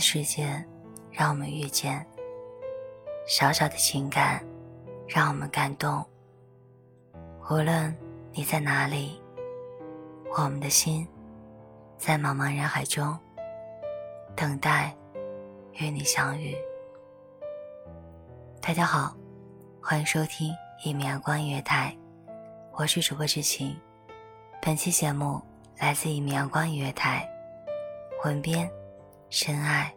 世界让我们遇见，小小的情感让我们感动。无论你在哪里，我们的心在茫茫人海中等待与你相遇。大家好，欢迎收听一米阳光音乐台，我是主播知晴。本期节目来自一米阳光音乐台，文编。深爱。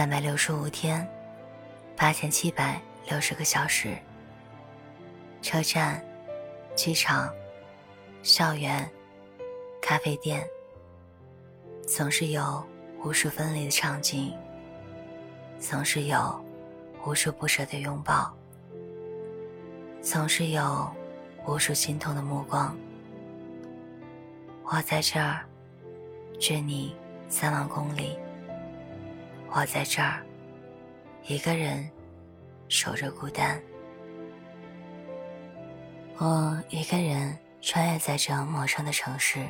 三百六十五天，八千七百六十个小时。车站、机场、校园、咖啡店，总是有无数分离的场景，总是有无数不舍的拥抱，总是有无数心痛的目光。我在这儿，距你三万公里。我在这儿，一个人守着孤单。我一个人穿越在这陌生的城市，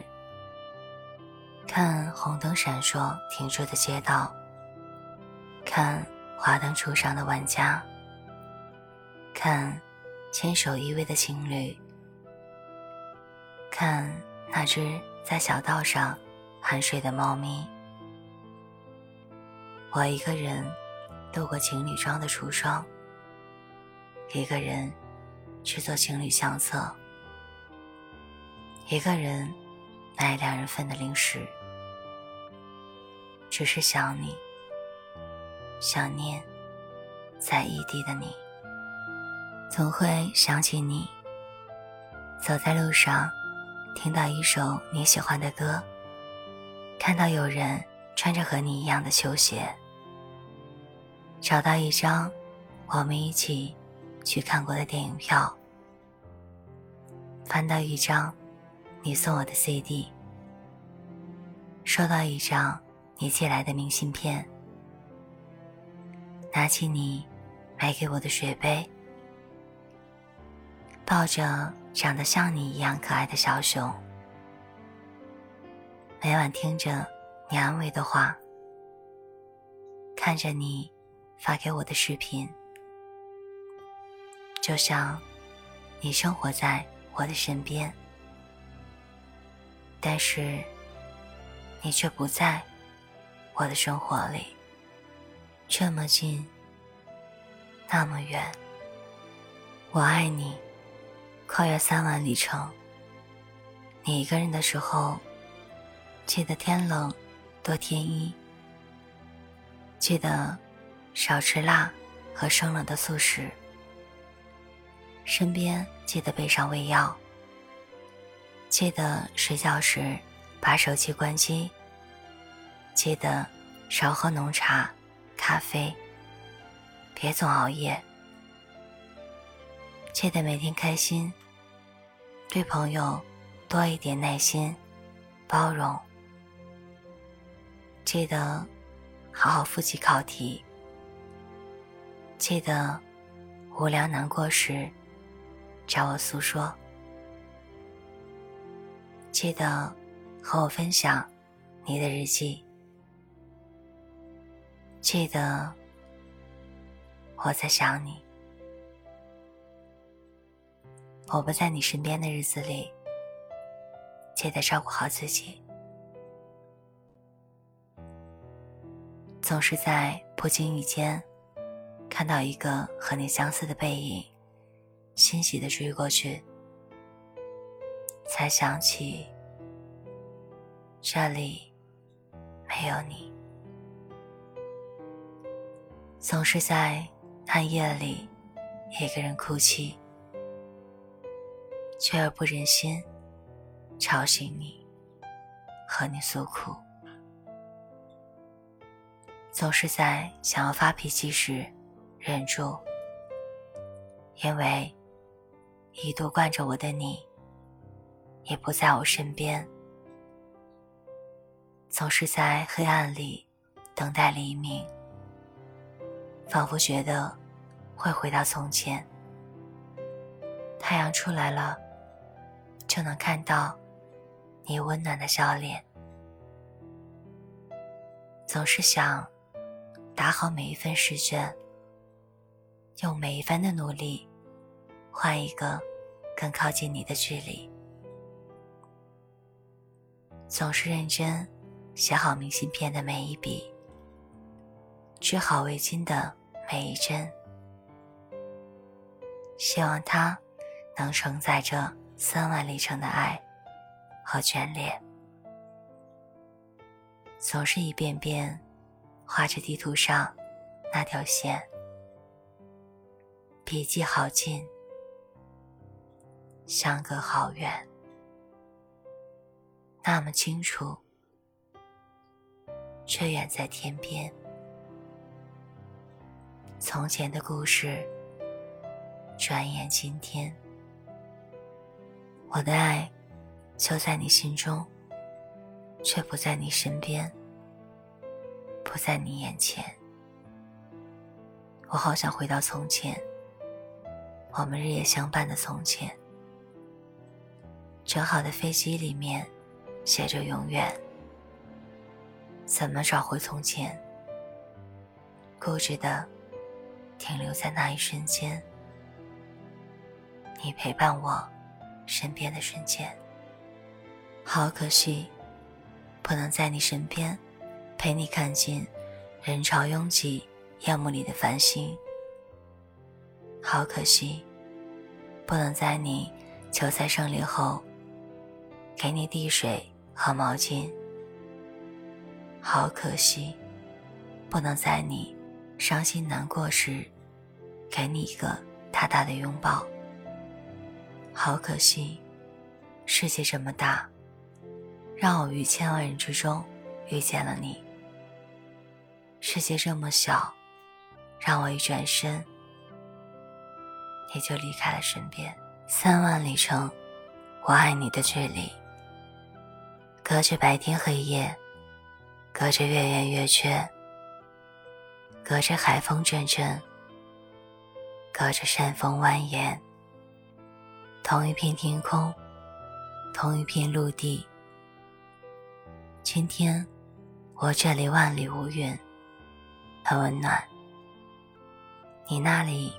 看红灯闪烁停住的街道，看华灯初上的万家，看牵手依偎的情侣，看那只在小道上酣睡的猫咪。我一个人度过情侣装的橱窗，一个人去做情侣相册，一个人买两人份的零食，只是想你，想念在异地的你，总会想起你。走在路上，听到一首你喜欢的歌，看到有人穿着和你一样的球鞋。找到一张我们一起去看过的电影票，翻到一张你送我的 CD，收到一张你寄来的明信片，拿起你买给我的水杯，抱着长得像你一样可爱的小熊，每晚听着你安慰的话，看着你。发给我的视频，就像你生活在我的身边，但是你却不在我的生活里。这么近，那么远，我爱你，跨越三万里程。你一个人的时候，记得天冷多添衣，记得。少吃辣和生冷的素食。身边记得备上胃药。记得睡觉时把手机关机。记得少喝浓茶、咖啡。别总熬夜。记得每天开心。对朋友多一点耐心、包容。记得。好好复习考题。记得无聊难过时找我诉说。记得和我分享你的日记。记得我在想你。我不在你身边的日子里，记得照顾好自己。总是在不经意间看到一个和你相似的背影，欣喜的追过去，才想起这里没有你。总是在暗夜里一个人哭泣，却又不忍心吵醒你，和你诉苦。总是在想要发脾气时忍住，因为一度惯着我的你也不在我身边。总是在黑暗里等待黎明，仿佛觉得会回到从前。太阳出来了，就能看到你温暖的笑脸。总是想。打好每一份试卷，用每一分的努力，换一个更靠近你的距离。总是认真写好明信片的每一笔，织好围巾的每一针，希望它能承载着三万里程的爱和眷恋。总是一遍遍。画着地图上那条线，笔迹好近，相隔好远，那么清楚，却远在天边。从前的故事，转眼今天，我的爱就在你心中，却不在你身边。不在你眼前，我好想回到从前，我们日夜相伴的从前。折好的飞机里面写着永远，怎么找回从前？固执的停留在那一瞬间，你陪伴我身边的瞬间。好可惜，不能在你身边。陪你看尽人潮拥挤夜幕里的繁星，好可惜，不能在你球赛胜利后给你递水和毛巾。好可惜，不能在你伤心难过时给你一个大大的拥抱。好可惜，世界这么大，让我于千万人之中遇见了你。世界这么小，让我一转身，你就离开了身边。三万里程，我爱你的距离，隔着白天黑夜，隔着月圆月缺，隔着海风阵阵，隔着山峰蜿蜒。同一片天空，同一片陆地。今天，我这里万里无云。很温暖。你那里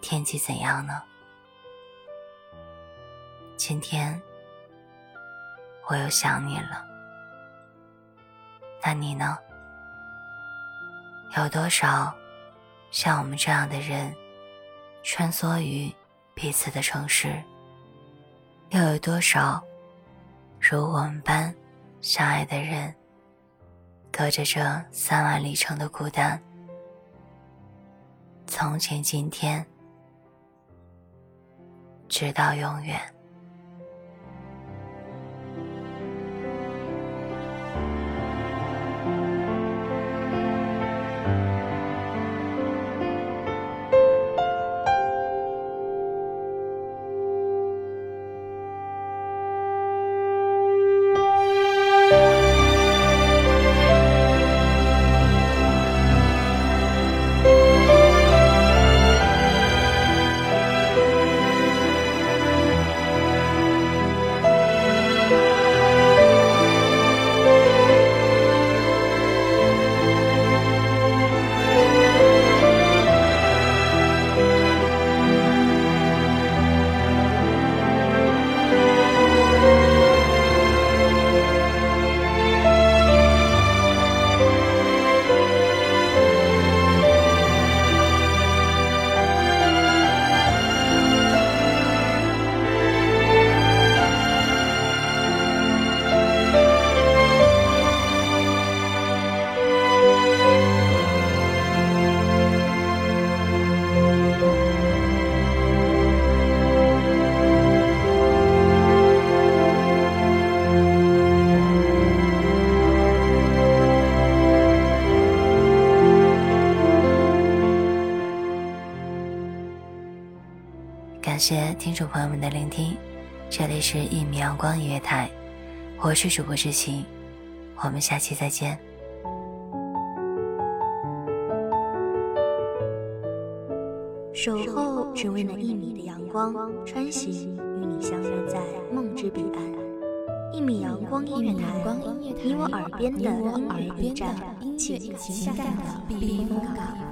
天气怎样呢？今天我又想你了。那你呢？有多少像我们这样的人穿梭于彼此的城市？又有多少如我们般相爱的人？隔着这三万里程的孤单，从前、今天，直到永远。谢听众朋友们的聆听，这里是一米阳光音乐台，我是主播知晴，我们下期再见。守候只为那一米的阳光，穿行与你相约在梦之彼岸。一米阳光音乐台，你我耳边的音乐驿站，情感的避风港。